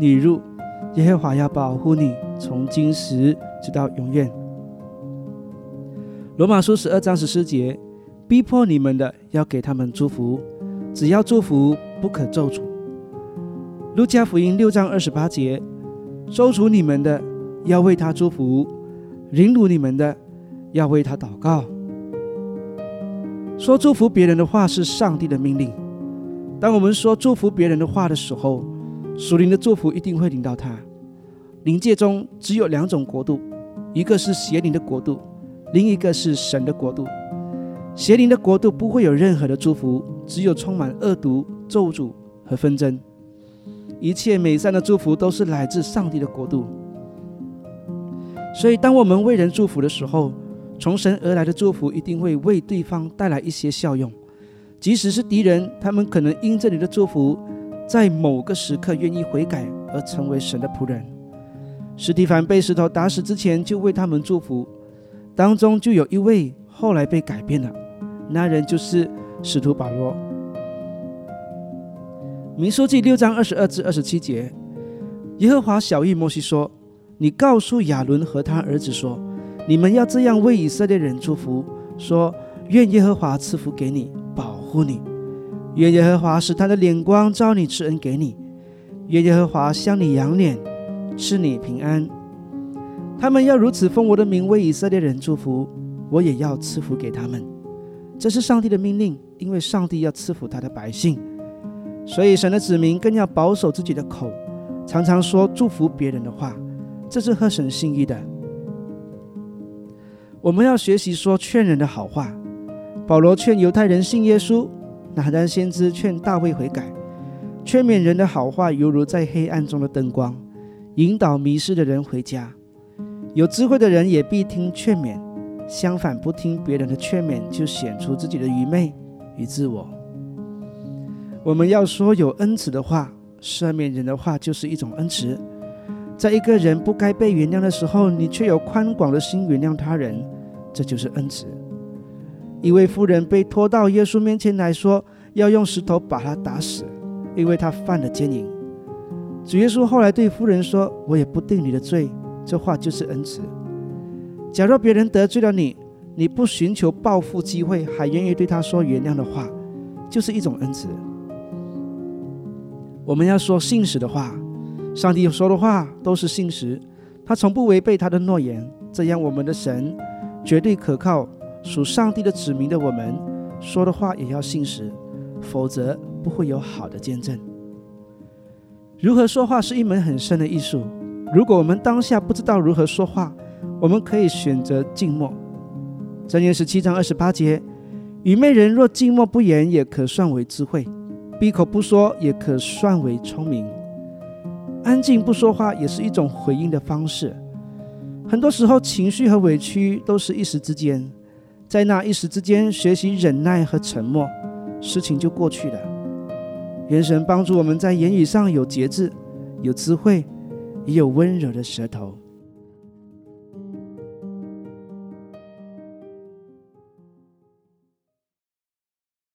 你入，耶和华要保护你，从今时直到永远。罗马书十二章十四节，逼迫你们的要给他们祝福，只要祝福，不可咒诅。路加福音六章二十八节，咒诅你们的要为他祝福，凌辱你们的要为他祷告。说祝福别人的话是上帝的命令。当我们说祝福别人的话的时候，属灵的祝福一定会领到他。灵界中只有两种国度，一个是邪灵的国度，另一个是神的国度。邪灵的国度不会有任何的祝福，只有充满恶毒、咒诅和纷争。一切美善的祝福都是来自上帝的国度。所以，当我们为人祝福的时候，从神而来的祝福一定会为对方带来一些效用。即使是敌人，他们可能因这里的祝福。在某个时刻愿意悔改而成为神的仆人。史蒂凡被石头打死之前就为他们祝福，当中就有一位后来被改变了，那人就是使徒保罗。民书记六章二十二至二十七节，耶和华小谕摩西说：“你告诉亚伦和他儿子说，你们要这样为以色列人祝福，说：愿耶和华赐福给你，保护你。”愿耶和华使他的脸光照你，赐恩给你；愿耶和华向你扬脸，赐你平安。他们要如此奉我的名为以色列人祝福，我也要赐福给他们。这是上帝的命令，因为上帝要赐福他的百姓，所以神的子民更要保守自己的口，常常说祝福别人的话，这是合神心意的。我们要学习说劝人的好话。保罗劝犹太人信耶稣。拿单先知劝大卫悔改，劝勉人的好话犹如在黑暗中的灯光，引导迷失的人回家。有智慧的人也必听劝勉，相反不听别人的劝勉，就显出自己的愚昧与自我。我们要说有恩慈的话，赦免人的话就是一种恩慈。在一个人不该被原谅的时候，你却有宽广的心原谅他人，这就是恩慈。一位妇人被拖到耶稣面前来说，要用石头把他打死，因为他犯了奸淫。主耶稣后来对妇人说：“我也不定你的罪。”这话就是恩慈。假若别人得罪了你，你不寻求报复机会，还愿意对他说原谅的话，就是一种恩慈。我们要说信实的话，上帝说的话都是信实，他从不违背他的诺言。这样，我们的神绝对可靠。属上帝的子民的我们说的话也要信实，否则不会有好的见证。如何说话是一门很深的艺术。如果我们当下不知道如何说话，我们可以选择静默。箴言十七章二十八节：愚昧人若静默不言，也可算为智慧；闭口不说，也可算为聪明。安静不说话也是一种回应的方式。很多时候，情绪和委屈都是一时之间。在那一时之间，学习忍耐和沉默，事情就过去了。元神帮助我们在言语上有节制、有智慧，也有温柔的舌头。